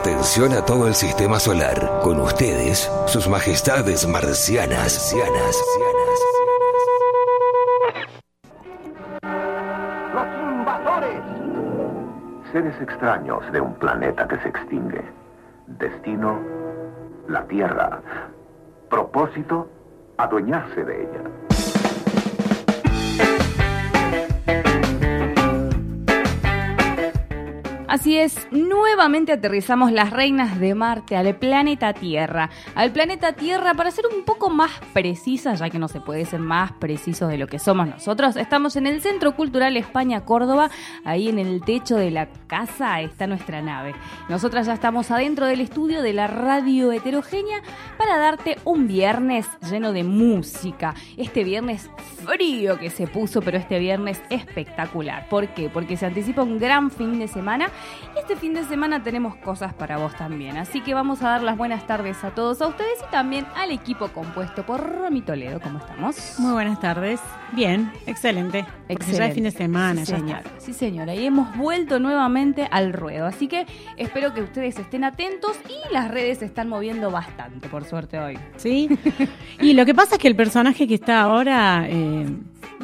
Atención a todo el sistema solar. Con ustedes, sus majestades marcianas. ¡Los invasores! Seres extraños de un planeta que se extingue. Destino, la Tierra. Propósito, adueñarse de ella. Así es, nuevamente aterrizamos las reinas de Marte al planeta Tierra. Al planeta Tierra, para ser un poco más precisa, ya que no se puede ser más precisos de lo que somos nosotros, estamos en el Centro Cultural España Córdoba. Ahí en el techo de la casa está nuestra nave. Nosotras ya estamos adentro del estudio de la radio heterogénea para darte un viernes lleno de música. Este viernes frío que se puso, pero este viernes espectacular. ¿Por qué? Porque se anticipa un gran fin de semana y este fin de semana tenemos cosas para vos también. Así que vamos a dar las buenas tardes a todos a ustedes y también al equipo compuesto por Romy Toledo. ¿Cómo estamos? Muy buenas tardes. Bien, excelente. Porque ya es fin de semana, sí, ya señora. está. Sí, señora. Y hemos vuelto nuevamente al ruedo. Así que espero que ustedes estén atentos y las redes se están moviendo bastante, por suerte, hoy. ¿Sí? y lo que pasa es que el personaje que está ahora, eh,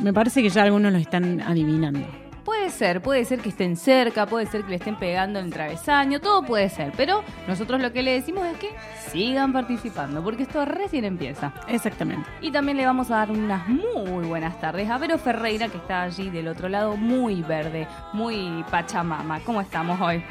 me parece que ya algunos lo están adivinando. Puede ser, puede ser que estén cerca, puede ser que le estén pegando en el travesaño, todo puede ser, pero nosotros lo que le decimos es que sigan participando, porque esto recién empieza. Exactamente. Y también le vamos a dar unas muy buenas tardes a Vero Ferreira, que está allí del otro lado, muy verde, muy pachamama. ¿Cómo estamos hoy?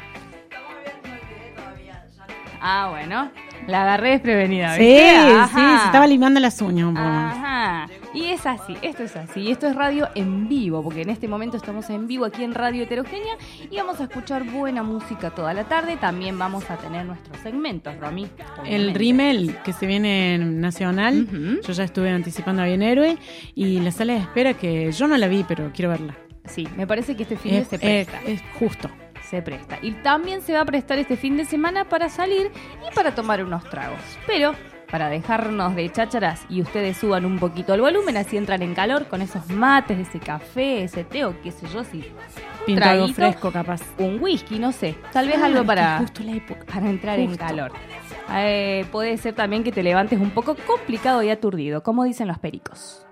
Ah, bueno, la agarré desprevenida. Sí, ¿viste? sí, Ajá. se estaba limando las uñas. Ajá. Y es así, esto es así. Y esto es radio en vivo, porque en este momento estamos en vivo aquí en Radio Heterogénea y vamos a escuchar buena música toda la tarde. También vamos a tener nuestros segmentos, Romy. El. Rimmel que se viene en Nacional, yo ya estuve anticipando a Bien Héroe y la sala de espera que yo no la vi, pero quiero verla. Sí, me parece que este fin de Es, se es- presta. es justo. Se presta. Y también se va a prestar este fin de semana para salir y para tomar unos tragos. Pero para dejarnos de chácharas y ustedes suban un poquito el volumen, así entran en calor con esos mates, ese café, ese té o qué sé yo, si un traguito, fresco capaz. un whisky, no sé, tal vez Ah, algo para, justo la época. para entrar en calor. Eh, puede ser también que te levantes un poco complicado y aturdido, como dicen los pericos.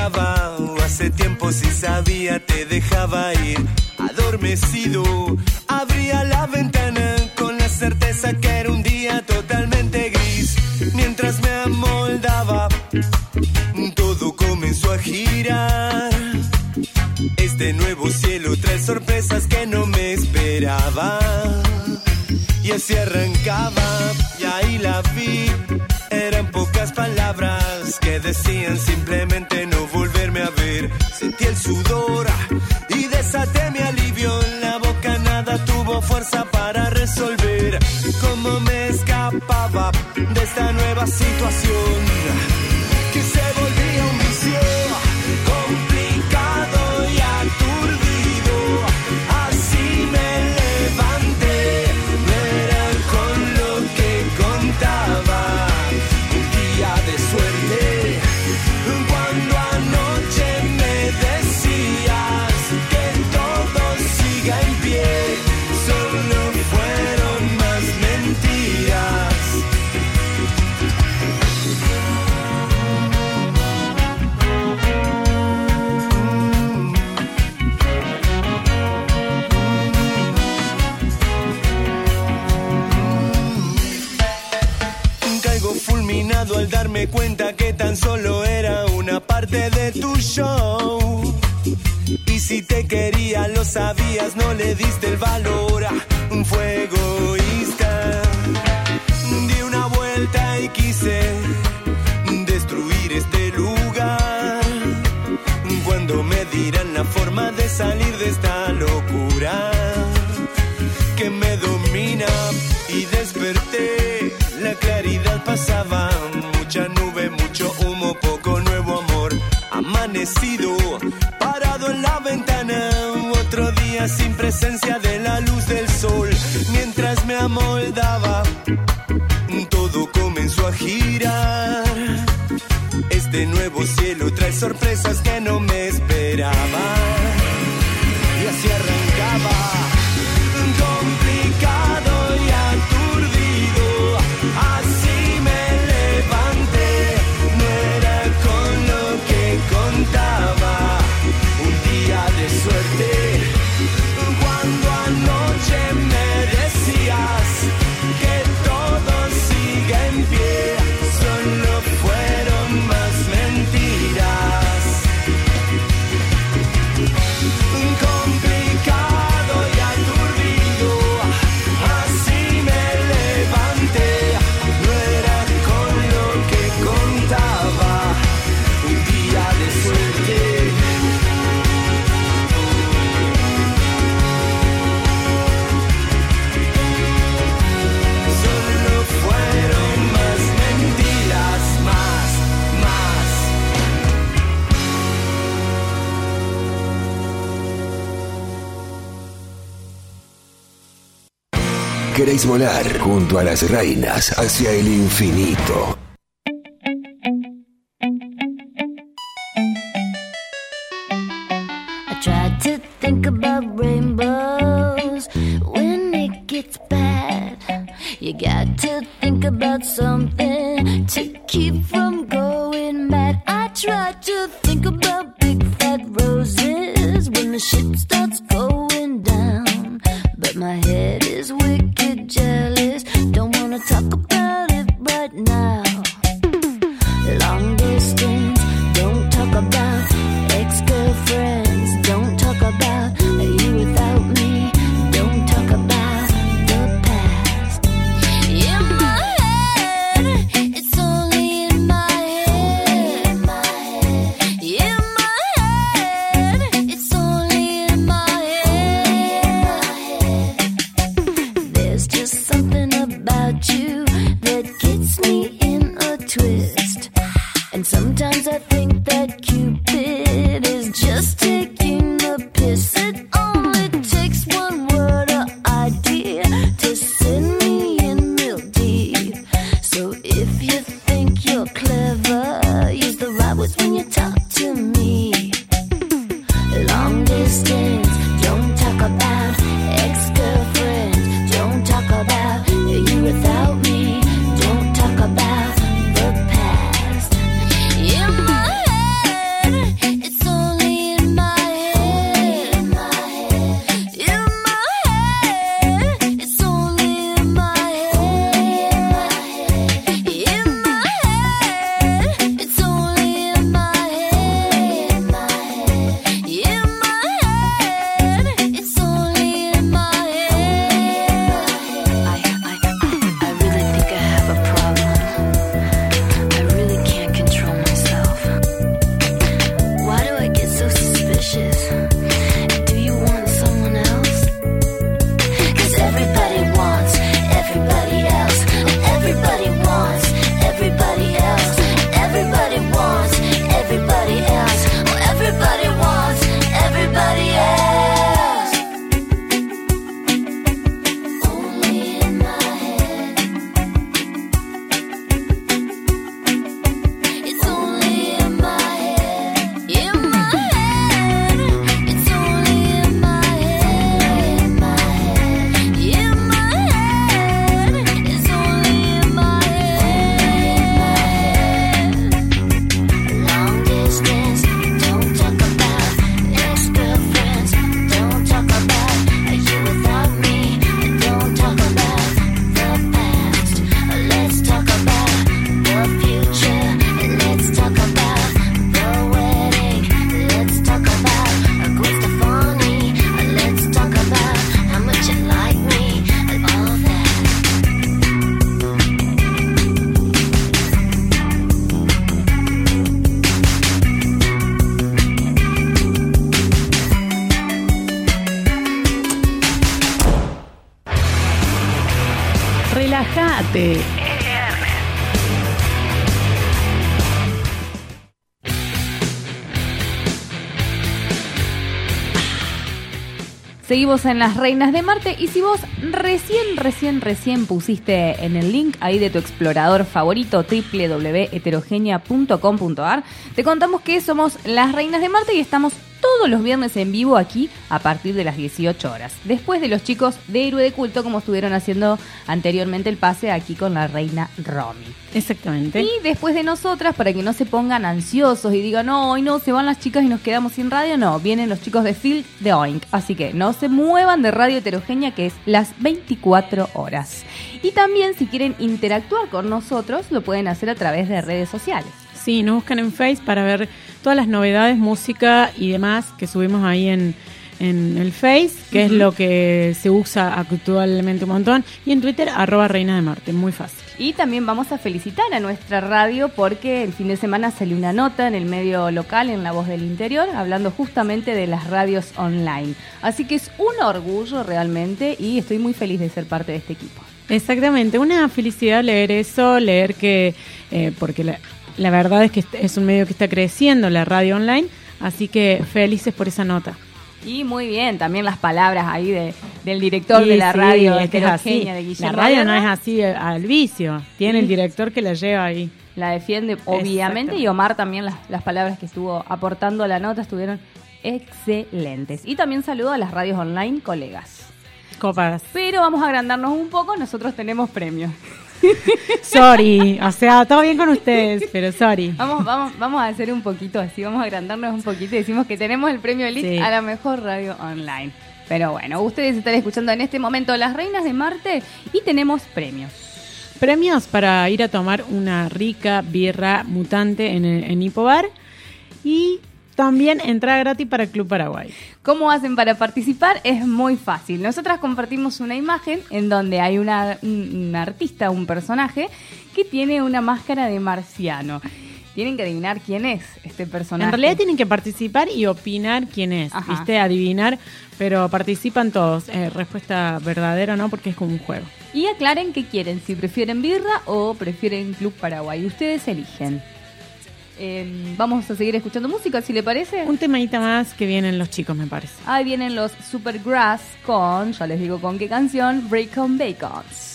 Equivocaba. Hace tiempo si sabía te dejaba ir. Adormecido, abría la ventana con la certeza que era un día totalmente gris. Mientras me amoldaba, todo comenzó a girar. Este nuevo cielo trae sorpresas que no me esperaba. Y así arrancaba, y ahí la vi. Eran pocas palabras que decían simplemente para resolver cómo me escapaba de esta nueva situación cuenta que tan solo era una parte de tu show. Y si te quería, lo sabías, no le diste el valor. Fue egoísta. Di una vuelta y quise destruir este lugar. Cuando me dirán la forma de salir desaparecido, parado en la ventana, otro día sin presencia de la luz del sol, mientras me amoldaba, todo comenzó a girar. Este nuevo cielo trae sorpresas que no me junto a las reinas hacia el infinito. I try to think about rainbows when it gets bad. You got to think about something to keep from Este. Seguimos en las Reinas de Marte y si vos recién, recién, recién pusiste en el link ahí de tu explorador favorito www.heterogenia.com.ar, te contamos que somos las Reinas de Marte y estamos todos los viernes en vivo aquí a partir de las 18 horas. Después de los chicos de Héroe de Culto como estuvieron haciendo anteriormente el pase aquí con la reina Romy. Exactamente. Y después de nosotras, para que no se pongan ansiosos y digan, no, hoy no, se van las chicas y nos quedamos sin radio, no, vienen los chicos de Field de Oink. Así que no se muevan de Radio Heterogénea, que es las 24 horas. Y también, si quieren interactuar con nosotros, lo pueden hacer a través de redes sociales. Sí, nos buscan en Face para ver todas las novedades, música y demás que subimos ahí en, en el Face, que es lo que se usa actualmente un montón. Y en Twitter, arroba Reina de Marte, muy fácil. Y también vamos a felicitar a nuestra radio porque el fin de semana salió una nota en el medio local, en La Voz del Interior, hablando justamente de las radios online. Así que es un orgullo realmente y estoy muy feliz de ser parte de este equipo. Exactamente, una felicidad leer eso, leer que, eh, porque la, la verdad es que es un medio que está creciendo, la radio online, así que felices por esa nota. Y muy bien, también las palabras ahí de, del director de Sí, la sí, radio es que es así. La radio no es así eh, al vicio, tiene el director que la lleva ahí. La defiende, obviamente, y Omar también las, las palabras que estuvo aportando a la nota estuvieron excelentes. Y también saludo a las radios online, colegas. Copas. Pero vamos a agrandarnos un poco, nosotros tenemos premios. Sorry, o sea, todo bien con ustedes, pero sorry. Vamos, vamos, vamos a hacer un poquito así, vamos a agrandarnos un poquito y decimos que tenemos el premio Elite Sí. a la mejor radio online. Pero bueno, ustedes están escuchando en este momento Las Reinas de Marte y tenemos premios. Premios para ir a tomar una rica birra mutante en, en Hipobar y también entrada gratis para Club Paraguay. ¿Cómo hacen para participar? Es muy fácil. Nosotras compartimos una imagen en donde hay una, un, artista, un personaje, que tiene una máscara de marciano. Tienen que adivinar quién es este personaje. En realidad tienen que participar y opinar quién es, Ajá. ¿viste? Adivinar, pero participan todos. Eh, respuesta verdadera no, porque es como un juego. Y aclaren qué quieren, si prefieren birra o prefieren Club Paraguay. Ustedes eligen. Eh, vamos a seguir escuchando música, si le parece. Un temadita más que vienen los chicos, me parece. Ahí vienen los Supergrass con, ya les digo con qué canción, Break on Bacons.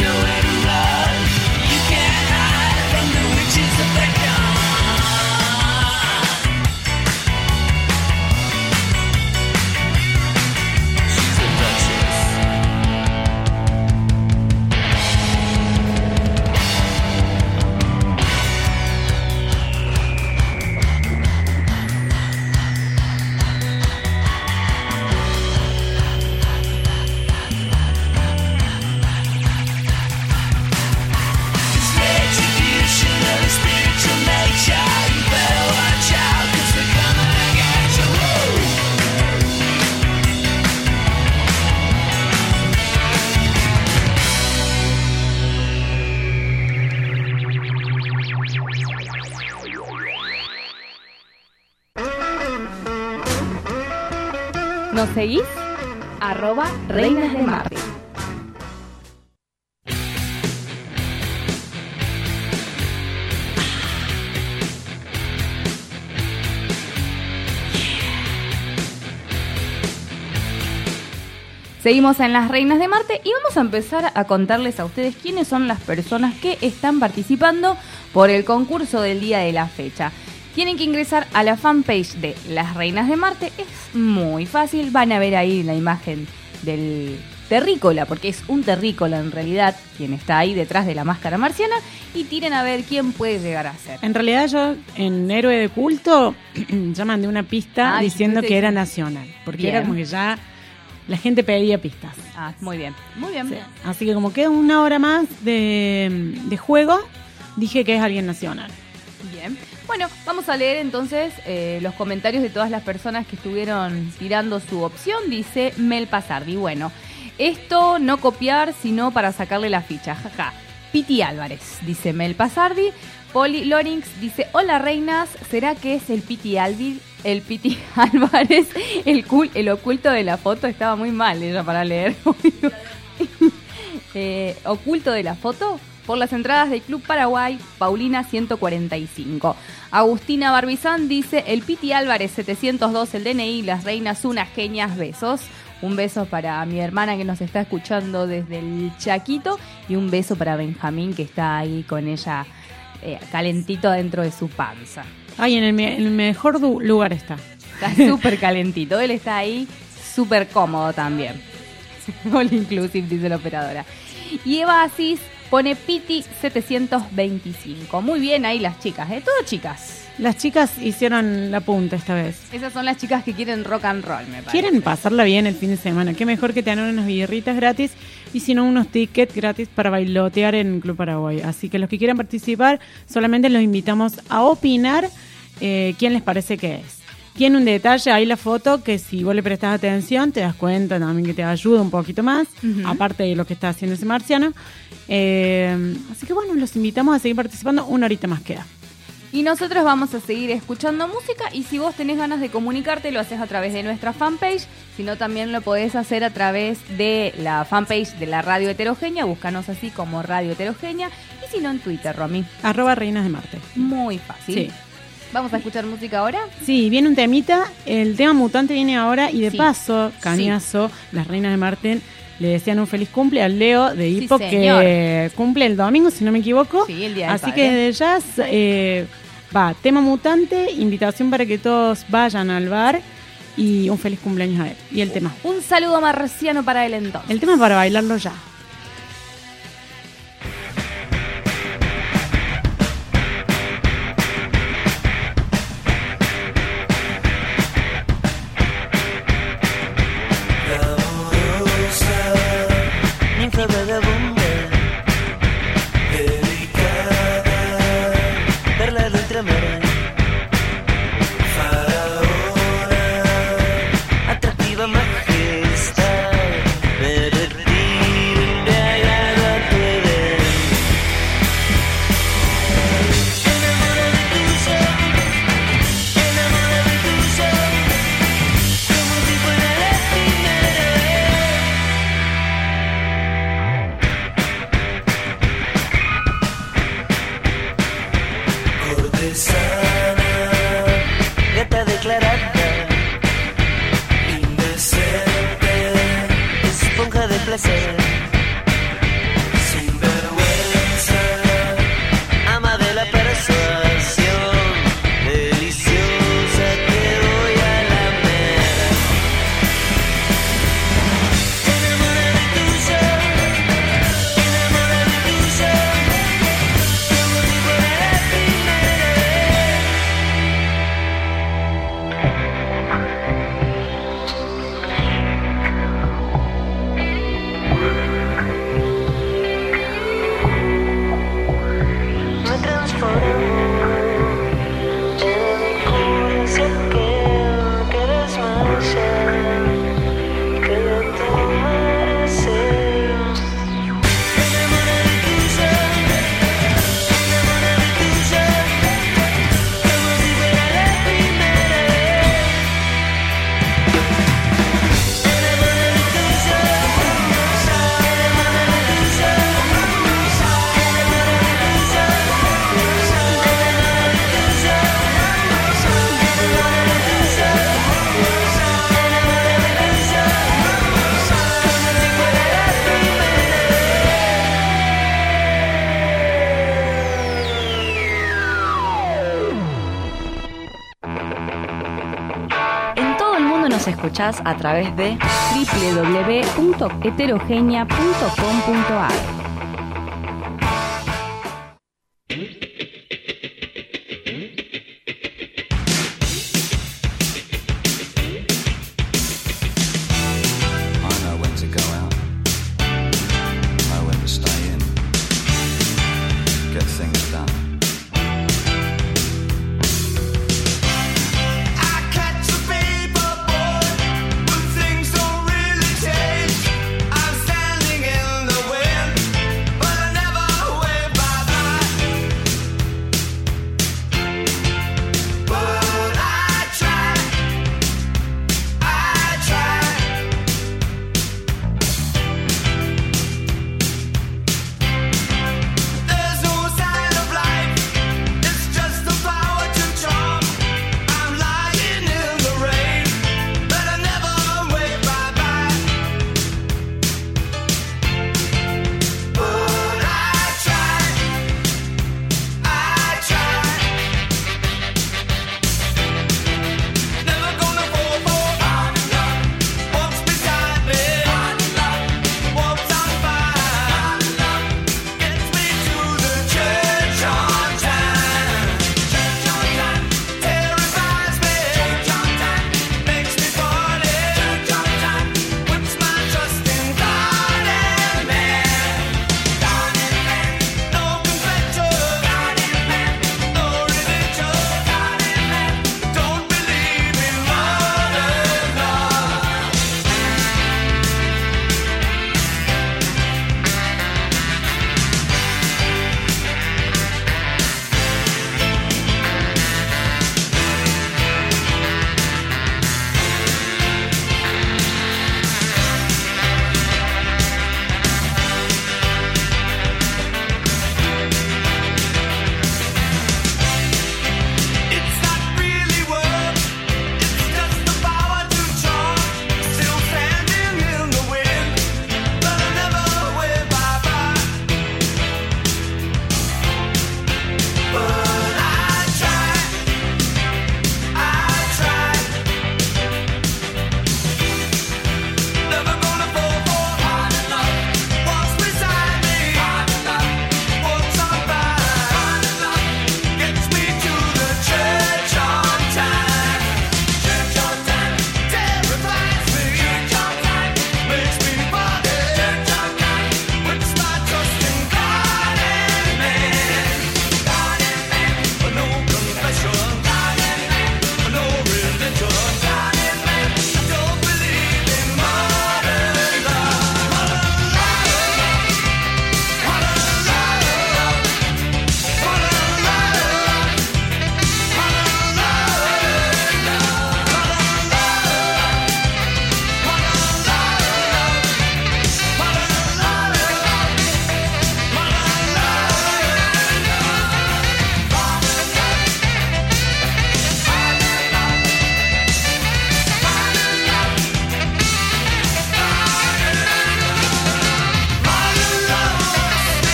no end. Seguimos en las Reinas de Marte y vamos a empezar a contarles a ustedes quiénes son las personas que están participando por el concurso del día de la fecha. Tienen que ingresar a la fanpage de Las Reinas de Marte. Es muy fácil. Van a ver ahí la imagen del terrícola, porque es un terrícola en realidad quien está ahí detrás de la máscara marciana. Y tiren a ver quién puede llegar a ser. En realidad yo en Héroe de Culto ya mandé una pista Ah, diciendo que era nacional, porque Bien. era como que ya la gente pedía pistas. Ah, muy bien. Muy bien. Sí. Así que como queda una hora más de, de juego, dije que es alguien nacional. Bien. Bueno, vamos a leer entonces eh, los comentarios de todas las personas que estuvieron tirando su opción. Dice Mel Pasardi. Bueno, esto no copiar, sino para sacarle la ficha. Jaja. Piti Álvarez, dice Mel Pasardi. Poli Lorinx dice, hola reinas, ¿será que es el Piti Alvi, el Piti Álvarez, el, el oculto de la foto? Estaba muy mal ella para leer. Eh, oculto de la foto por las entradas del Club Paraguay, Paulina 145. Agustina Barbizán dice, el Piti Álvarez 702, el DNI, las reinas, unas genias, besos. Un beso para mi hermana que nos está escuchando desde el Chaquito y un beso para Benjamín que está ahí con ella eh, calentito dentro de su panza. Ay, en el, me- en el mejor lugar está. Está súper calentito. Él está ahí súper cómodo también. All inclusive, dice la operadora. Y Eva Asís pone Piti 725. Muy bien ahí las chicas, ¿eh? Todo chicas. Las chicas hicieron la punta esta vez. Esas son las chicas que quieren rock and roll, me parece. Quieren pasarla bien el fin de semana. Qué mejor que tener unas birritas gratis y si no unos tickets gratis para bailotear en Club Paraguay. Así que los que quieran participar, solamente los invitamos a opinar eh, quién les parece que es. Tiene un detalle ahí la foto que si vos le prestas atención te das cuenta también que te ayuda un poquito más, aparte de lo que está haciendo ese marciano. Eh, así que bueno, los invitamos a seguir participando. Una horita más queda. Y nosotros vamos a seguir escuchando música y si vos tenés ganas de comunicarte lo haces a través de nuestra fanpage, si no también lo podés hacer a través de la fanpage de la Radio Heterogénea, búscanos así como Radio Heterogénea y si no en Twitter, Romy. Arroba Reinas de Marte. Muy fácil. Sí. Vamos a escuchar música ahora. Sí, viene un temita. El tema mutante viene ahora y de Sí. paso, cañazo, las reinas de Marte le desean un feliz cumple al Leo de Hipo que cumple el domingo, si no me equivoco. Sí, el día Así padre. que desde ya eh, va, tema mutante, invitación para que todos vayan al bar y un feliz cumpleaños a él. Y el tema. Un saludo marciano para él entonces. El tema para bailarlo ya. Placer, a través de www.heterogenia.com.ar.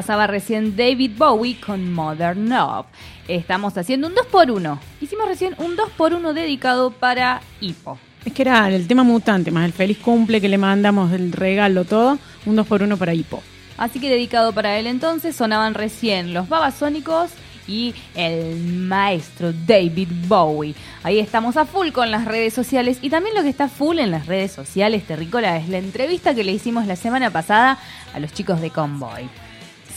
pasaba recién David Bowie con Modern Love. Estamos haciendo un 2x1. Hicimos recién un 2x1 dedicado para Hippo. Es que era el tema mutante, más el feliz cumple que le mandamos, el regalo, todo. Un 2x1 para Hippo. Así que dedicado para él entonces sonaban recién los babasónicos y el maestro David Bowie. Ahí estamos a full con las redes sociales y también lo que está full en las redes sociales, Terrícola, es la entrevista que le hicimos la semana pasada a los chicos de Convoy.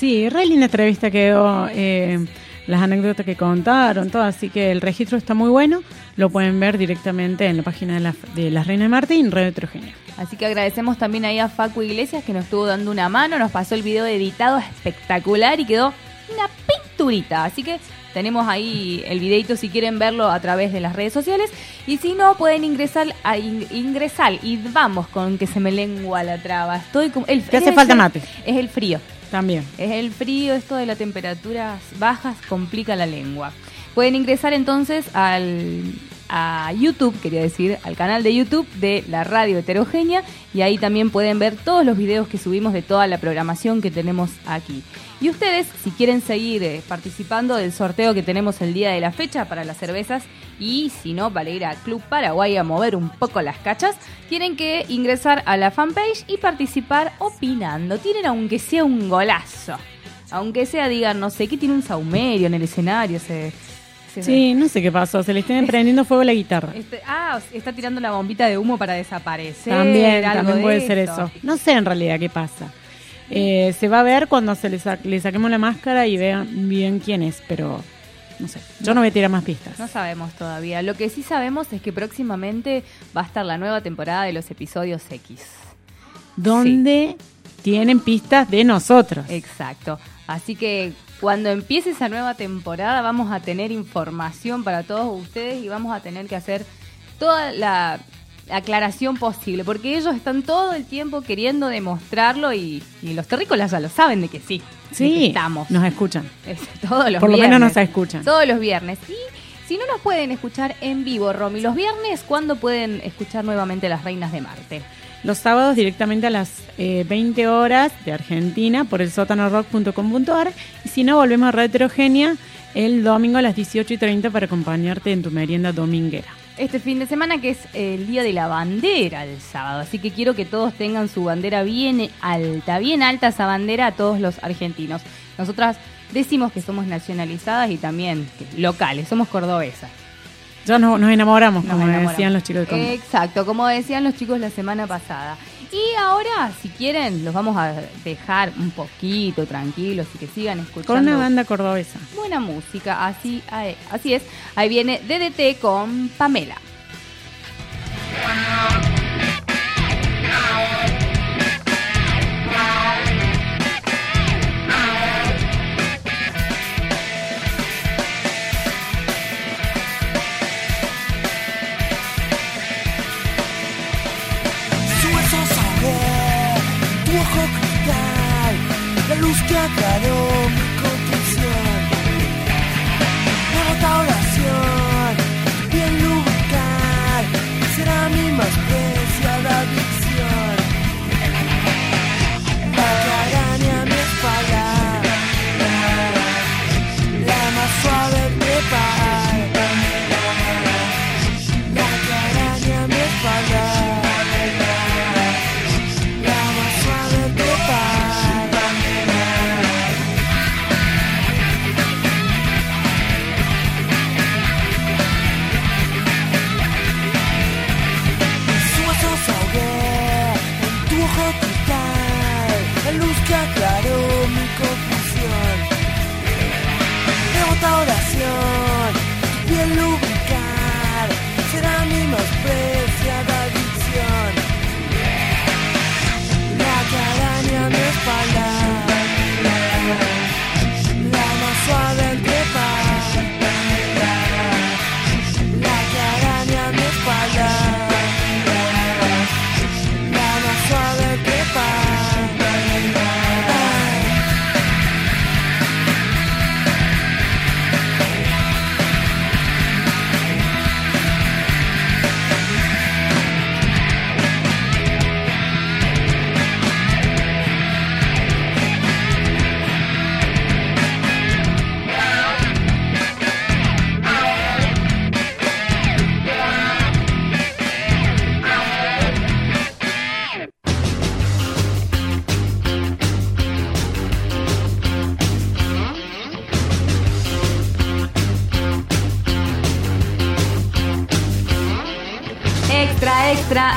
Sí, re linda entrevista quedó, eh, las anécdotas que contaron, todo, así que el registro está muy bueno, lo pueden ver directamente en la página de la, de la Reina de Martín, Retrogenia. Así que agradecemos también ahí a Facu Iglesias que nos estuvo dando una mano, nos pasó el video editado espectacular y quedó una pinturita, así que tenemos ahí el videito si quieren verlo a través de las redes sociales. Y si no, pueden ingresar a ingresar. Y vamos con que se me lengua la traba. Estoy como. El, hace falta mate. Es el frío. También. Es el frío, esto de las temperaturas bajas complica la lengua. Pueden ingresar entonces al a YouTube, quería decir, al canal de YouTube de la radio heterogénea y ahí también pueden ver todos los videos que subimos de toda la programación que tenemos aquí. Y ustedes, si quieren seguir eh, participando del sorteo que tenemos el día de la fecha para las cervezas y si no, para ir a Club Paraguay a mover un poco las cachas, tienen que ingresar a la fanpage y participar opinando. Tienen aunque sea un golazo. Aunque sea, digan, no sé, que tiene un saumerio en el escenario. Se, se- Sí, no sé qué pasó. Se le está prendiendo fuego la guitarra. Este- ah, está tirando la bombita de humo para desaparecer. También, algo también de puede ser eso. eso. No sé en realidad qué pasa. Eh, se va a ver cuando se le, sa- le saquemos la máscara y vean bien quién es, pero no sé. Yo no voy a tirar más pistas. No sabemos todavía. Lo que sí sabemos es que próximamente va a estar la nueva temporada de los episodios X. ¿Dónde tienen pistas de nosotros? Exacto. Así que cuando empiece esa nueva temporada vamos a tener información para todos ustedes y vamos a tener que hacer toda la aclaración posible, porque ellos están todo el tiempo queriendo demostrarlo y, y los terrícolas ya lo saben de que sí. que Sí, estamos. nos escuchan. Es- todos los Por lo viernes. menos nos escuchan. Todos los viernes. Y si no nos pueden escuchar en vivo, Romy, los viernes, ¿cuándo pueden escuchar nuevamente Las Reinas de Marte? Los sábados directamente a las eh, 20 horas de Argentina por el sótanorock.com.ar y si no, volvemos a Red Heterogénea el domingo a las 18 y 30 para acompañarte en tu merienda dominguera. Este fin de semana que es el día de la bandera el sábado, así que quiero que todos tengan su bandera bien alta, bien alta esa bandera a todos los argentinos. Nosotras decimos que somos nacionalizadas y también locales, somos cordobesas. Ya nos, nos enamoramos, Nos como enamoramos. decían los chicos de. Exacto, como decían los chicos la semana pasada. Y ahora, si quieren, los vamos a dejar un poquito tranquilos y que sigan escuchando. Con una banda cordobesa. Buena música, así, así es. Ahí viene DDT con Pamela. Que aclaró mi confusión. Esta oración, bien lubricar, será mi más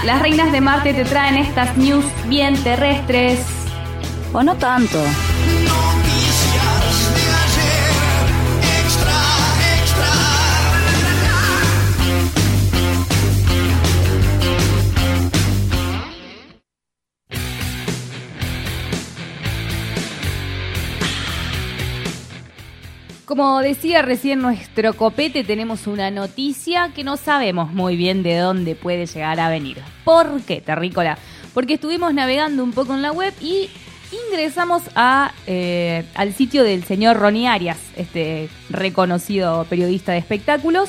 Las reinas de Marte te traen estas news bien terrestres. O no tanto. Como decía recién nuestro copete, tenemos una noticia que no sabemos muy bien de dónde puede llegar a venir. ¿Por qué, Terrícola? Porque estuvimos navegando un poco en la web y ingresamos eh, al sitio del señor Ronnie Arias, este reconocido periodista de espectáculos,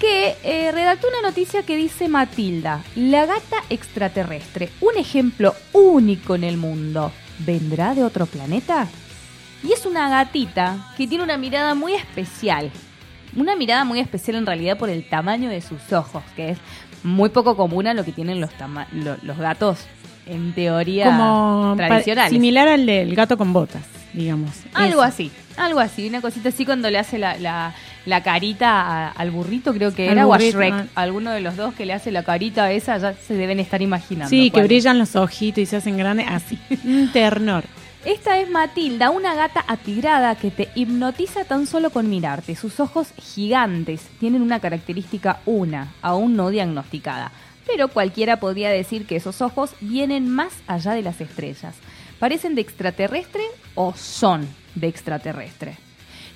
que eh, redactó una noticia que dice Matilda, la gata extraterrestre, un ejemplo único en el mundo. ¿Vendrá de otro planeta? Y es una gatita que tiene una mirada muy especial. Una mirada muy especial en realidad por el tamaño de sus ojos, que es muy poco común a lo que tienen los, tama- lo- los gatos, en teoría Como tradicionales. similar al del gato con botas, digamos. Algo Eso. así, algo así, una cosita así cuando le hace la, la, la carita a- al burrito, creo que Al era, o a burrito, Shrek. ah. Alguno de los dos que le hace la carita esa ya se deben estar imaginando. Sí, que cuál brillan los ojitos y se hacen grandes, así. Un ternor. Esta es Matilda, una gata atigrada que te hipnotiza tan solo con mirarte. Sus ojos gigantes tienen una característica una, aún no diagnosticada. Pero cualquiera podría decir que esos ojos vienen más allá de las estrellas. ¿Parecen de extraterrestre o son de extraterrestre?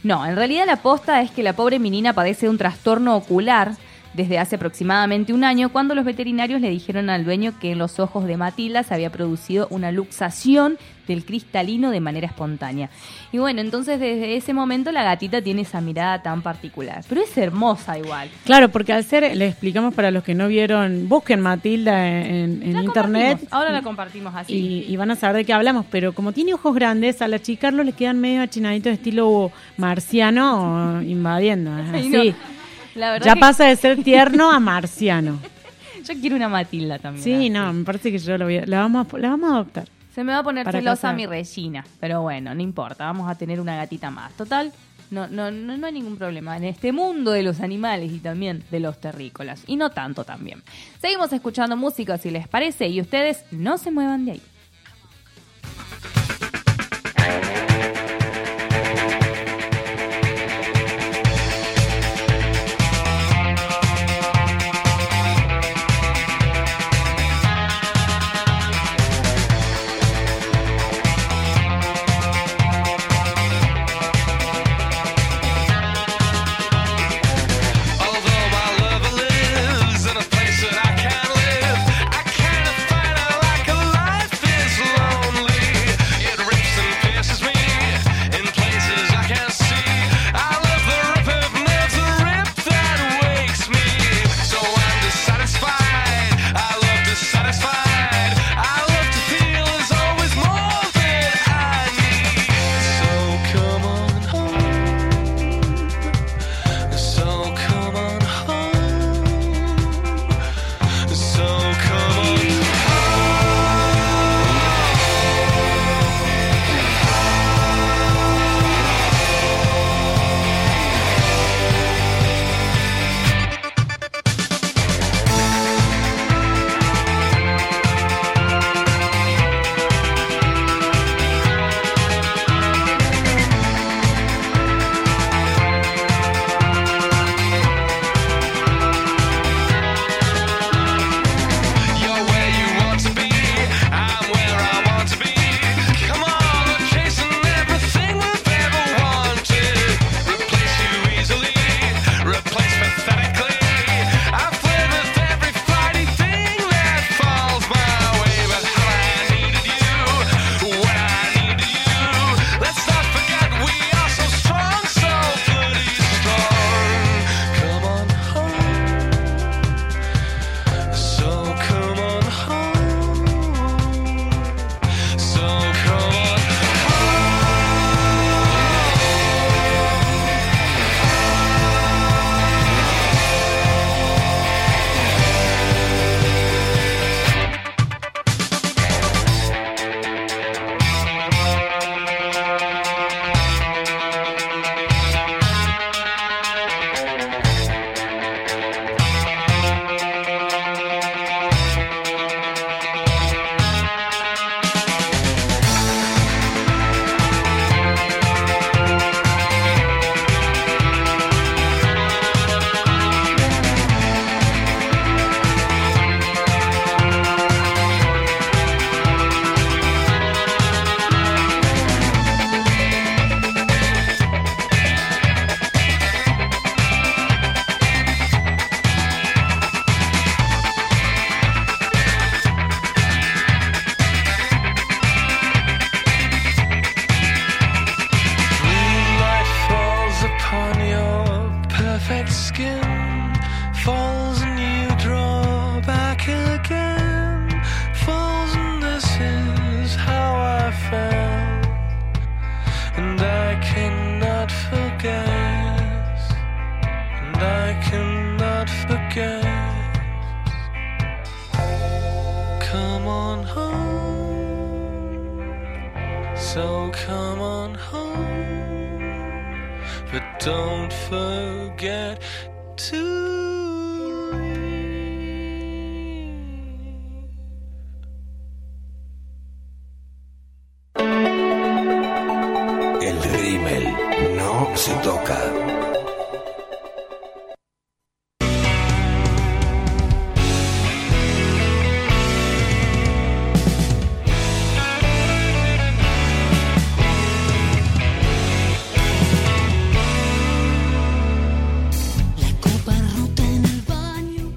No, en realidad la posta es que la pobre menina padece de un trastorno ocular desde hace aproximadamente un año cuando los veterinarios le dijeron al dueño que en los ojos de Matilda se había producido una luxación del cristalino de manera espontánea. Y bueno, entonces desde ese momento la gatita tiene esa mirada tan particular. Pero es hermosa igual. Claro, porque al ser, le explicamos para los que no vieron, busquen Matilda en, internet. Ahora la compartimos así. Y, y van a saber de qué hablamos, pero como tiene ojos grandes, al achicarlo le quedan medio achinaditos de estilo marciano invadiendo. Ay, así. no. La verdad Ya que pasa de ser tierno a marciano. yo quiero una Matilda también. Sí, así. no, me parece que yo lo voy a, la, vamos a, la vamos a adoptar. Se me va a poner celosa mi Regina, pero bueno, no importa, vamos a tener una gatita más. Total, no, no, no, no hay ningún problema en este mundo de los animales y también de los terrícolas. Y no tanto también. Seguimos escuchando música si les parece y ustedes no se muevan de ahí.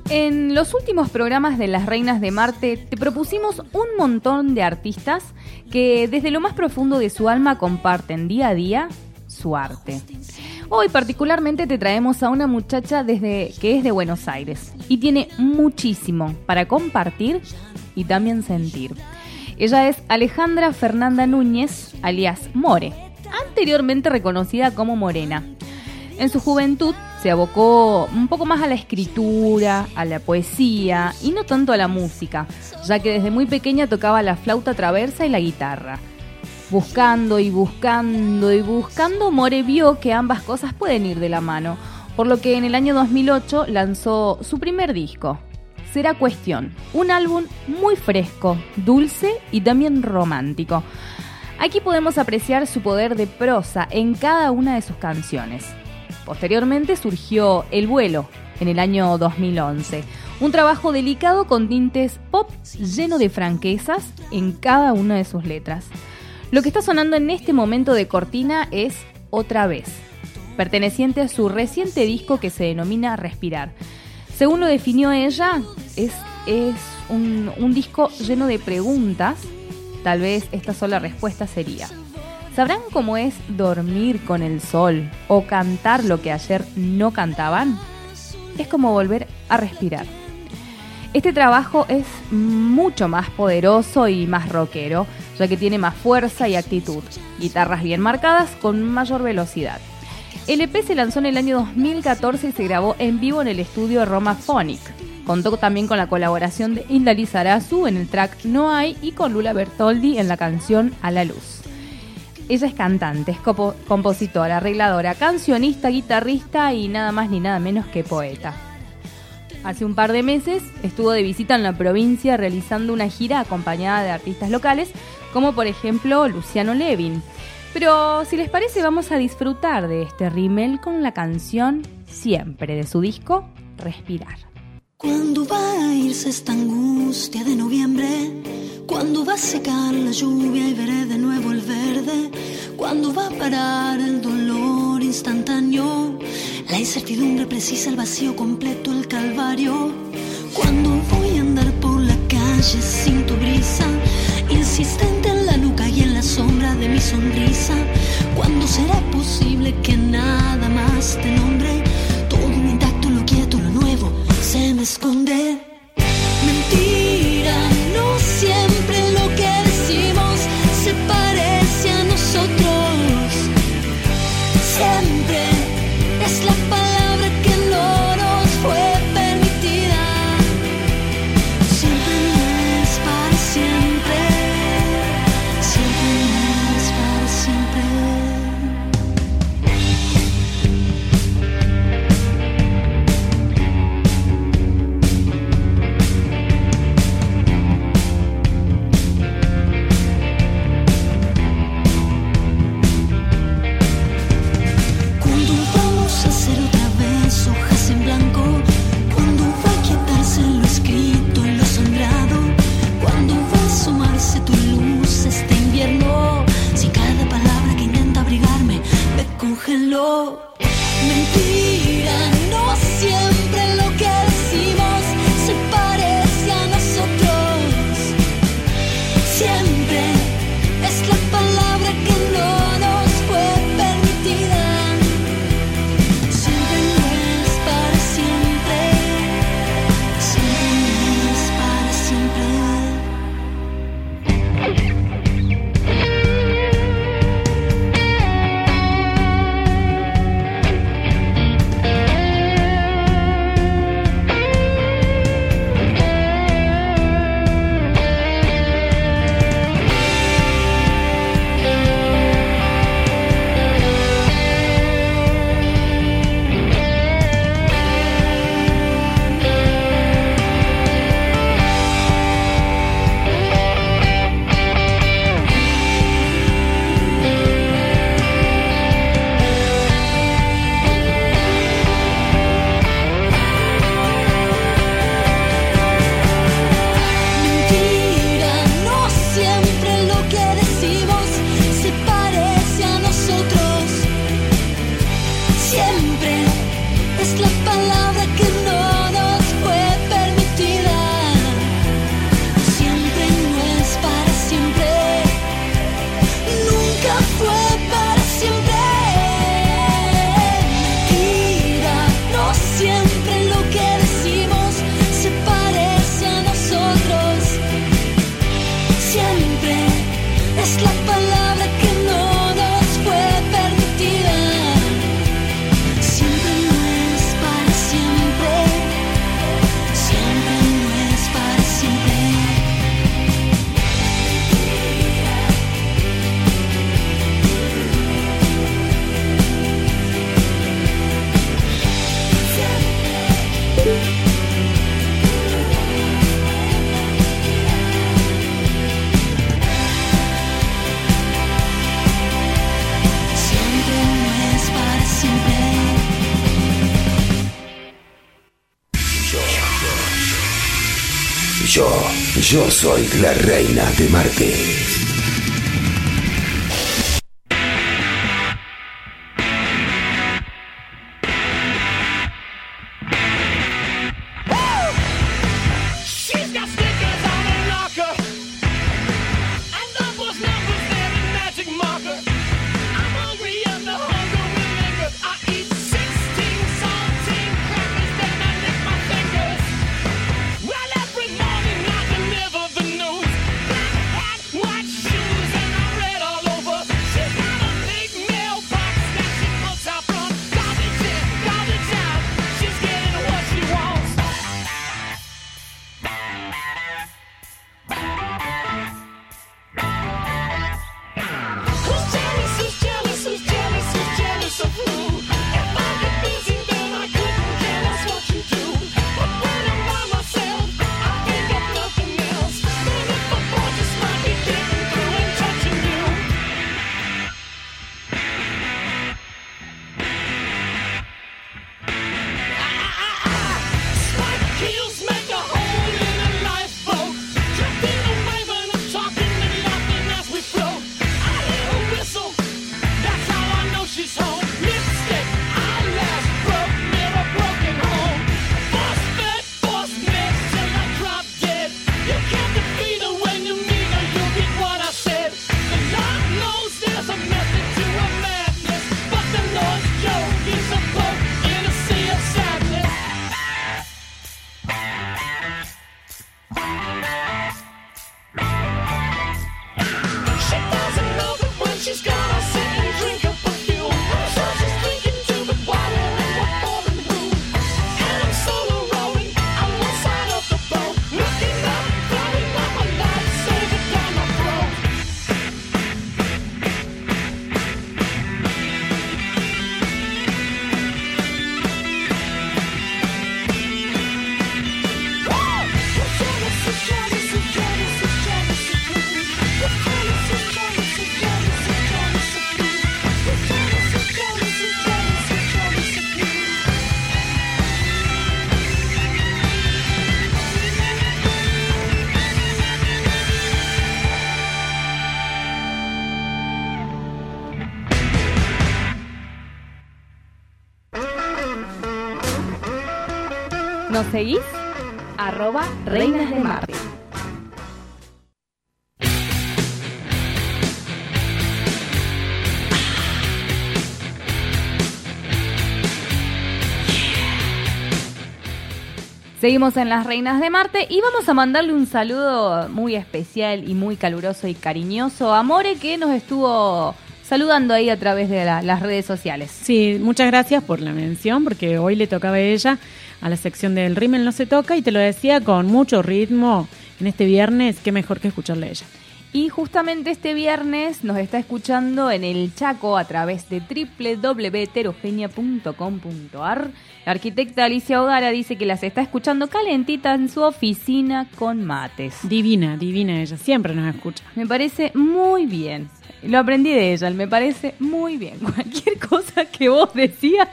En los últimos programas de Las Reinas de Marte te propusimos un montón de artistas que desde lo más profundo de su alma comparten día a día su arte. Hoy particularmente te traemos a una muchacha desde que es de Buenos Aires y tiene muchísimo para compartir y también sentir. Ella es Alejandra Fernanda Núñez, alias More, anteriormente reconocida como Morena. En su juventud se abocó un poco más a la escritura, a la poesía y no tanto a la música, ya que desde muy pequeña tocaba la flauta traversa y la guitarra. Buscando y buscando y buscando, More vio que ambas cosas pueden ir de la mano, por lo que en el año 2008 lanzó su primer disco, Será Cuestión, un álbum muy fresco, dulce y también romántico. Aquí podemos apreciar su poder de prosa en cada una de sus canciones. Posteriormente surgió El vuelo en el año 2011, un trabajo delicado con tintes pop lleno de franquezas en cada una de sus letras. Lo que está sonando en este momento de cortina es Otra vez, perteneciente a su reciente disco que se denomina Respirar. Según lo definió ella, es, es un, un disco lleno de preguntas. Tal vez esta sola respuesta sería, ¿sabrán cómo es dormir con el sol o cantar lo que ayer no cantaban? Es como volver a respirar. Este trabajo es mucho más poderoso y más rockero, ya que tiene más fuerza y actitud, guitarras bien marcadas con mayor velocidad. El EP se lanzó en el año 2014 y se grabó en vivo en el estudio Roma Phonic. Contó también con la colaboración de Inda Lizarazu en el track No Hay y con Lula Bertoldi en la canción A la Luz. Ella es cantante, es compositora, arregladora, cancionista, guitarrista y nada más ni nada menos que poeta. Hace un par de meses estuvo de visita en la provincia realizando una gira acompañada de artistas locales, como por ejemplo Luciano Levin. Pero si les parece vamos a disfrutar de este rímel con la canción Siempre de su disco Respirar. Cuando va a irse esta angustia de noviembre? Cuando va a secar la lluvia y veré de nuevo el verde? Cuando va a parar el dolor instantáneo? La incertidumbre precisa el vacío completo, el calvario. Cuando voy a andar por la calle sin tu brisa, insistente en la nuca y en la sombra de mi sonrisa. ¿Cuándo será posible que nada más te nombre? Me esconde. Mentira, no siempre soy la reina de Marte. Seguís? Arroba Reinas de Marte. Seguimos en las Reinas de Marte y vamos a mandarle un saludo muy especial y muy caluroso y cariñoso a More que nos estuvo saludando ahí a través de la- las redes sociales. Sí, muchas gracias por la mención, porque hoy le tocaba a ella a la sección del Rimmel no se toca y te lo decía con mucho ritmo en este viernes, qué mejor que escucharle a ella. Y justamente este viernes nos está escuchando en el Chaco a través de www.heterogenia.com.ar. La arquitecta Alicia Hogara dice que las está escuchando calentita en su oficina con mates. Divina, divina ella, siempre nos escucha. Me parece muy bien. Lo aprendí de ella, me parece muy bien. Cualquier cosa que vos decías,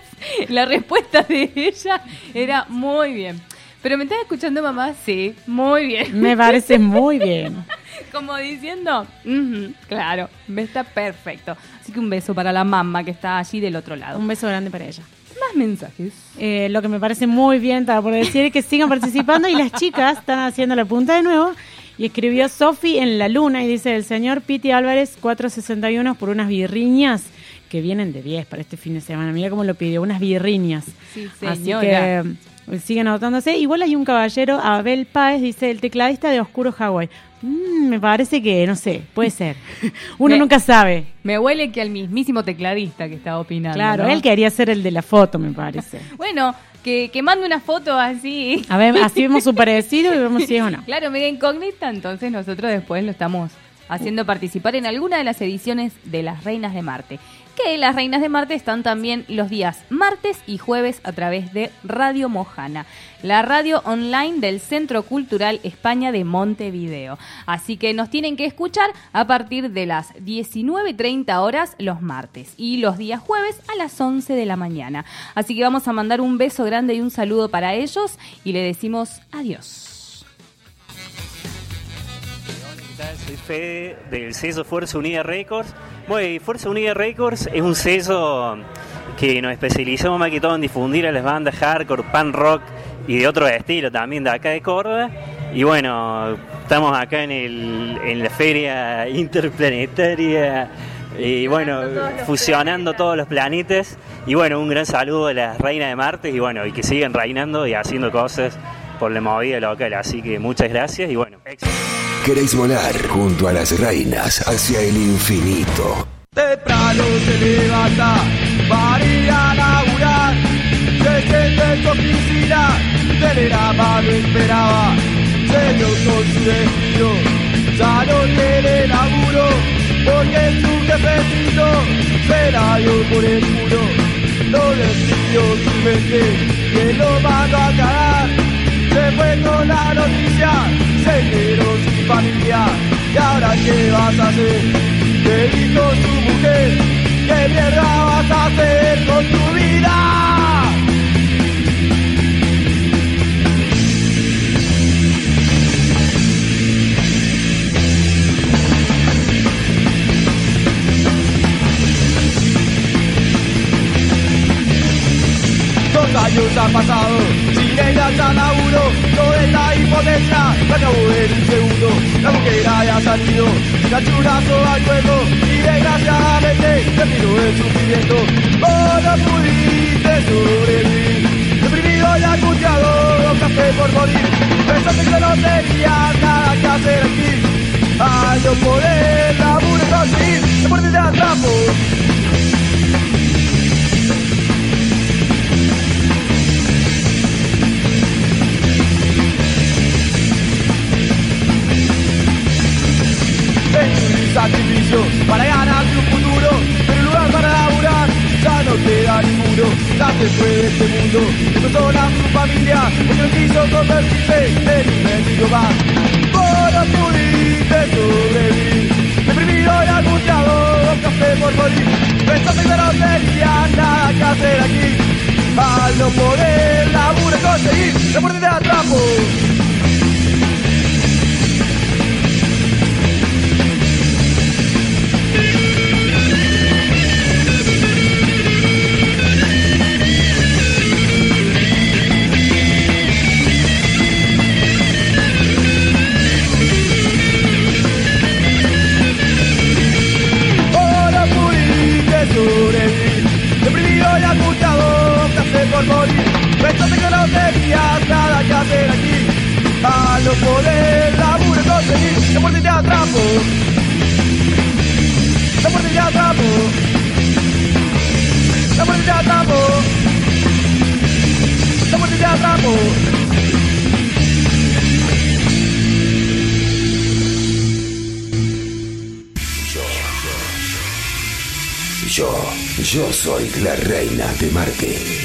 la respuesta de ella era muy bien. Pero me estás escuchando mamá, sí, muy bien. Me parece muy bien. Como diciendo, "Ujú, claro, me está perfecto. Así que un beso para la mamá que está allí del otro lado. Un beso grande para ella. Más mensajes. Eh, lo que me parece muy bien, estaba por decir, es que sigan participando y las chicas están haciendo la punta de nuevo. Y escribió Sofi en la luna y dice el señor Piti Álvarez 461 por unas birriñas que vienen de 10 para este fin de semana. Mira cómo lo pidió, unas birriñas. Sí, Así que eh, siguen anotándose. Igual hay un caballero, Abel Páez, dice el tecladista de Oscuro Hawaii. Mm, me parece que, no sé, puede ser. Uno Me- nunca sabe. Me huele que al mismísimo tecladista que estaba opinando. Claro, ¿no? él quería ser el de la foto, me parece. Bueno, que, que mande una foto así. A ver, así vemos su parecido y vemos si es o no. Claro, media incógnita, entonces nosotros después lo estamos haciendo participar en alguna de las ediciones de las Reinas de Marte. Que las Reinas de Marte están también los días martes y jueves a través de Radio Mojana, la radio online del Centro Cultural España de Montevideo. Así que nos tienen que escuchar a partir de las 19.30 horas los martes y los días jueves a las 11 de la mañana. Así que vamos a mandar un beso grande y un saludo para ellos y le decimos adiós. Soy Fede del sello Fuerza Unida Records. Bueno, y Fuerza Unida Records es un sello que nos especializamos más que todo en difundir a las bandas hardcore, pan rock y de otro estilo también de acá de Córdoba. Y bueno, estamos acá en, el, en la feria interplanetaria y bueno, fusionando todos los planetas. Y bueno, un gran saludo a las reinas de Marte y bueno, y que siguen reinando y haciendo cosas por la movida local. Así que muchas gracias y bueno, éxito. ¿Queréis volar junto a las reinas hacia el infinito? Temprano se levanta para ir a laburar. Se siente en su oficina, Telerama lo esperaba. Se dio con su destino, ya no tiene laburo. Porque su jefecito se la dio por el culo. Lo decidió su mente, que lo mandó a cagar. Con la noticia, se quedó sin familia. ¿Y ahora qué vas a hacer? Le dijo su mujer, ¿qué mierda vas a hacer con tu vida? Años han pasado, ella ya laburo, toda esta impotencia la acabó en un segundo. La mujer ya ha salido, cachurazo al juego, y desgraciadamente terminó el sufrimiento. Oh, no pudiste sobrevivir, deprimido y angustiado, café por morir. Pensaste que no tenía nada que hacer aquí, al no poder laburo conseguir, te de atrapo. Un Poder laburo conseguir La muerte te atrapo. La muerte te atrapo. La muerte te atrapo. La muerte te atrapo. Yo, yo soy la reina de Marte.